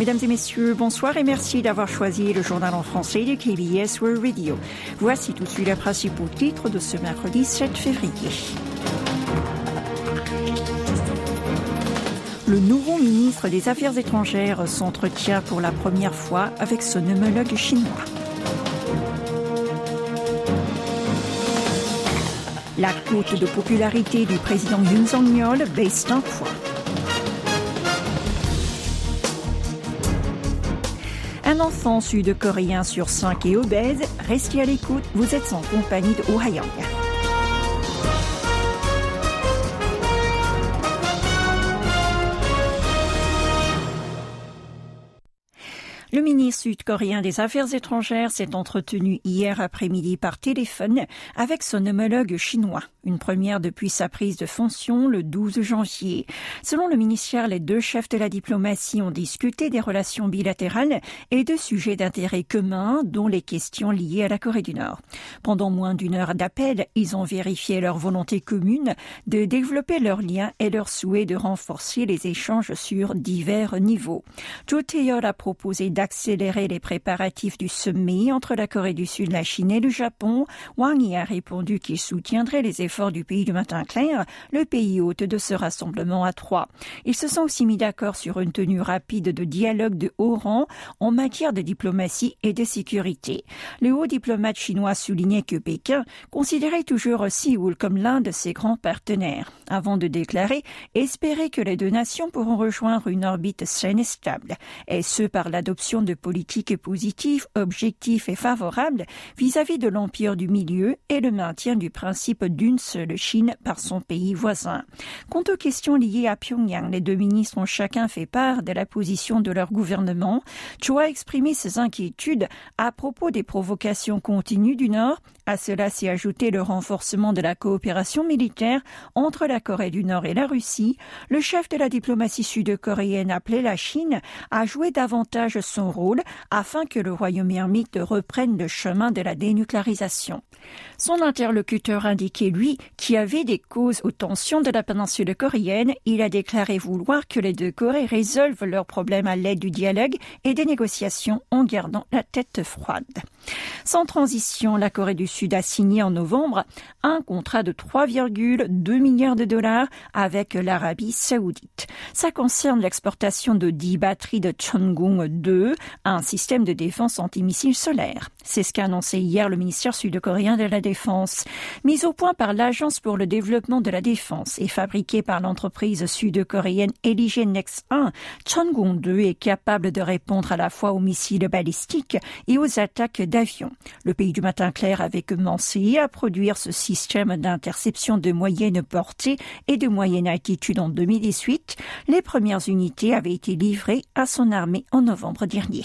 Mesdames et messieurs, bonsoir et merci d'avoir choisi le journal en français de KBS World Radio. Voici tout de suite les principaux titres de ce mercredi 7 février. Le nouveau ministre des Affaires étrangères s'entretient pour la première fois avec son homologue chinois. La cote de popularité du président Yoon Song-yeol baisse d'un point. Un enfant sud-coréen sur cinq est obèse. Restez à l'écoute, vous êtes en compagnie de Oh Le ministre sud-coréen des Affaires étrangères s'est entretenu hier après-midi par téléphone avec son homologue chinois, une première depuis sa prise de fonction le 12 janvier. Selon le ministère, les deux chefs de la diplomatie ont discuté des relations bilatérales et de sujets d'intérêt commun, dont les questions liées à la Corée du Nord. Pendant moins d'une heure d'appel, ils ont vérifié leur volonté commune de développer leurs liens et leur souhait de renforcer les échanges sur divers niveaux. Cho a proposé accélérer les préparatifs du sommet entre la Corée du Sud, la Chine et le Japon. Wang Yi a répondu qu'il soutiendrait les efforts du pays du matin clair, le pays hôte de ce rassemblement à trois. Ils se sont aussi mis d'accord sur une tenue rapide de dialogue de haut rang en matière de diplomatie et de sécurité. Le haut diplomate chinois soulignait que Pékin considérait toujours Séoul comme l'un de ses grands partenaires, avant de déclarer espérer que les deux nations pourront rejoindre une orbite saine et stable, et ce par l'adoption de politiques positives, objectifs et favorables vis-à-vis de l'empire du milieu et le maintien du principe d'une seule Chine par son pays voisin. Quant aux questions liées à Pyongyang, les deux ministres ont chacun fait part de la position de leur gouvernement. Cho a exprimé ses inquiétudes à propos des provocations continues du Nord. À cela s'est ajouté le renforcement de la coopération militaire entre la Corée du Nord et la Russie. Le chef de la diplomatie sud-coréenne appelait la Chine à jouer davantage son rôle afin que le royaume ermite reprenne le chemin de la dénucléarisation. Son interlocuteur indiquait, lui, qu'il y avait des causes aux tensions de la péninsule coréenne. Il a déclaré vouloir que les deux Corées résolvent leurs problèmes à l'aide du dialogue et des négociations en gardant la tête froide. Sans transition, la Corée du Sud a signé en novembre un contrat de 3,2 milliards de dollars avec l'Arabie saoudite. Ça concerne l'exportation de 10 batteries de Chonggung 2, un système de défense antimissile solaire. C'est ce qu'a annoncé hier le ministère sud-coréen de la Défense. Mis au point par l'Agence pour le développement de la défense et fabriqué par l'entreprise sud-coréenne Next 1, Chonggung 2 est capable de répondre à la fois aux missiles balistiques et aux attaques d'avions. Le pays du matin clair avait commencé à produire ce système d'interception de moyenne portée et de moyenne altitude en 2018. Les premières unités avaient été livrées à son armée en novembre dernier.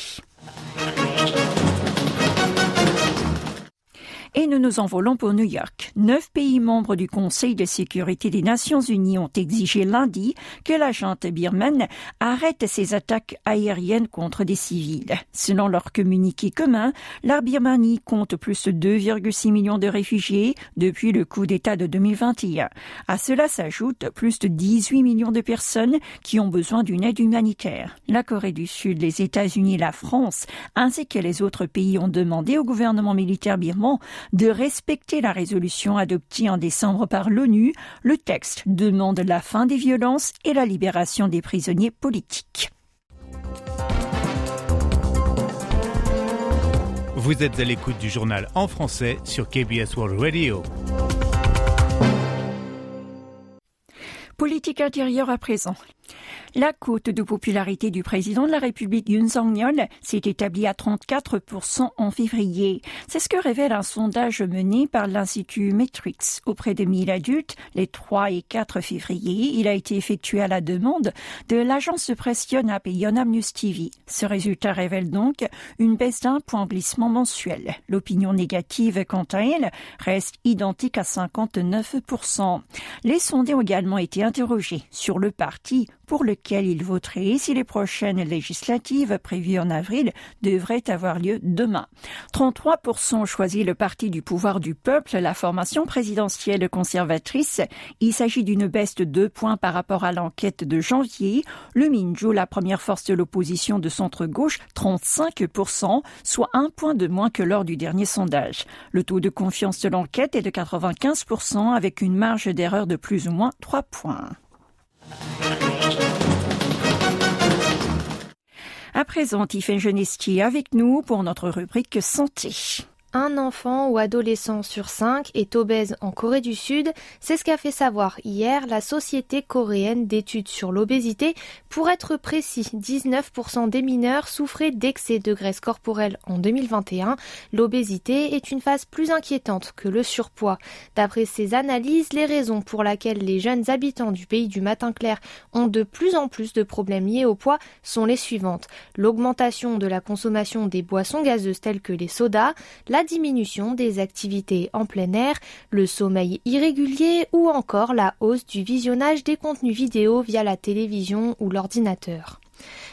Et nous nous envolons pour New York. Neuf pays membres du Conseil de sécurité des Nations Unies ont exigé lundi que la junte birmane arrête ses attaques aériennes contre des civils. Selon leur communiqué commun, la Birmanie compte plus de 2,6 millions de réfugiés depuis le coup d'État de 2021. À cela s'ajoutent plus de 18 millions de personnes qui ont besoin d'une aide humanitaire. La Corée du Sud, les États-Unis, la France, ainsi que les autres pays ont demandé au gouvernement militaire birman de respecter la résolution adoptée en décembre par l'ONU. Le texte demande la fin des violences et la libération des prisonniers politiques. Vous êtes à l'écoute du journal en français sur KBS World Radio. Politique intérieure à présent. La cote de popularité du président de la République Yoon Song-yeol s'est établie à 34% en février. C'est ce que révèle un sondage mené par l'Institut Metrix auprès de 1000 adultes les 3 et 4 février. Il a été effectué à la demande de l'agence de presse Yonhap et Yonhap News TV. Ce résultat révèle donc une baisse d'un point glissement mensuel. L'opinion négative, quant à elle, reste identique à 59%. Les sondés ont également été interrogés sur le parti pour lequel il voterait si les prochaines législatives prévues en avril devraient avoir lieu demain. 33% choisit le parti du pouvoir du peuple, la formation présidentielle conservatrice. Il s'agit d'une baisse de deux points par rapport à l'enquête de janvier. Le Minju, la première force de l'opposition de centre-gauche, 35%, soit un point de moins que lors du dernier sondage. Le taux de confiance de l'enquête est de 95% avec une marge d'erreur de plus ou moins 3 points. À présent, Tiffany Genesti avec nous pour notre rubrique santé. Un enfant ou adolescent sur cinq est obèse en Corée du Sud. C'est ce qu'a fait savoir hier la Société coréenne d'études sur l'obésité. Pour être précis, 19% des mineurs souffraient d'excès de graisse corporelle en 2021. L'obésité est une phase plus inquiétante que le surpoids. D'après ces analyses, les raisons pour lesquelles les jeunes habitants du pays du matin clair ont de plus en plus de problèmes liés au poids sont les suivantes. L'augmentation de la consommation des boissons gazeuses telles que les sodas, la diminution des activités en plein air, le sommeil irrégulier ou encore la hausse du visionnage des contenus vidéo via la télévision ou l'ordinateur.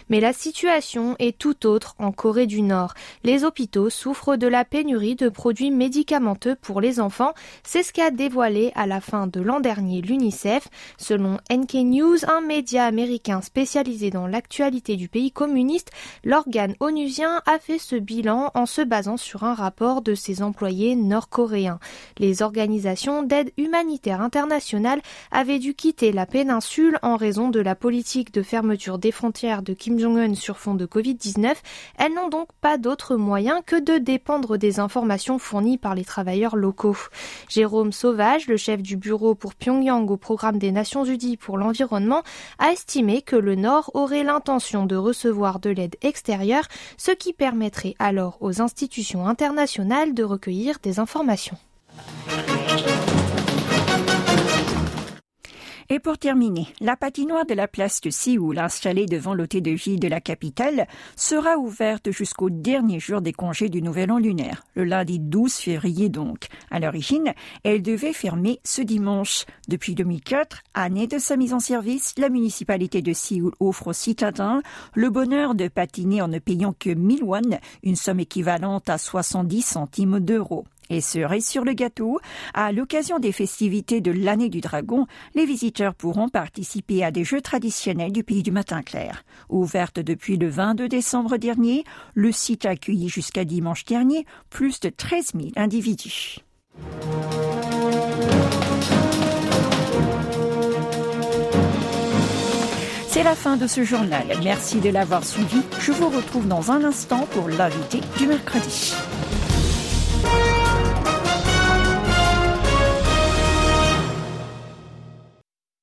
Mais la situation est tout autre en Corée du Nord. Les hôpitaux souffrent de la pénurie de produits médicamenteux pour les enfants. C'est ce qu'a dévoilé à la fin de l'an dernier l'UNICEF. Selon NK News, un média américain spécialisé dans l'actualité du pays communiste, l'organe onusien a fait ce bilan en se basant sur un rapport de ses employés nord-coréens. Les organisations d'aide humanitaire internationale avaient dû quitter la péninsule en raison de la politique de fermeture des frontières de Kim Jong-un sur fond de Covid-19, elles n'ont donc pas d'autre moyen que de dépendre des informations fournies par les travailleurs locaux. Jérôme Sauvage, le chef du bureau pour Pyongyang au programme des Nations Unies pour l'environnement, a estimé que le Nord aurait l'intention de recevoir de l'aide extérieure, ce qui permettrait alors aux institutions internationales de recueillir des informations. Et pour terminer, la patinoire de la place de Séoul, installée devant l'hôtel de ville de la capitale, sera ouverte jusqu'au dernier jour des congés du Nouvel An lunaire, le lundi 12 février donc. À l'origine, elle devait fermer ce dimanche. Depuis 2004, année de sa mise en service, la municipalité de Séoul offre aux citadins le bonheur de patiner en ne payant que 1000 won, une somme équivalente à 70 centimes d'euros. Et cerise sur le gâteau, à l'occasion des festivités de l'année du dragon, les visiteurs pourront participer à des jeux traditionnels du pays du matin clair. Ouverte depuis le 22 décembre dernier, le site a accueilli jusqu'à dimanche dernier plus de 13 000 individus. C'est la fin de ce journal. Merci de l'avoir suivi. Je vous retrouve dans un instant pour l'invité du mercredi.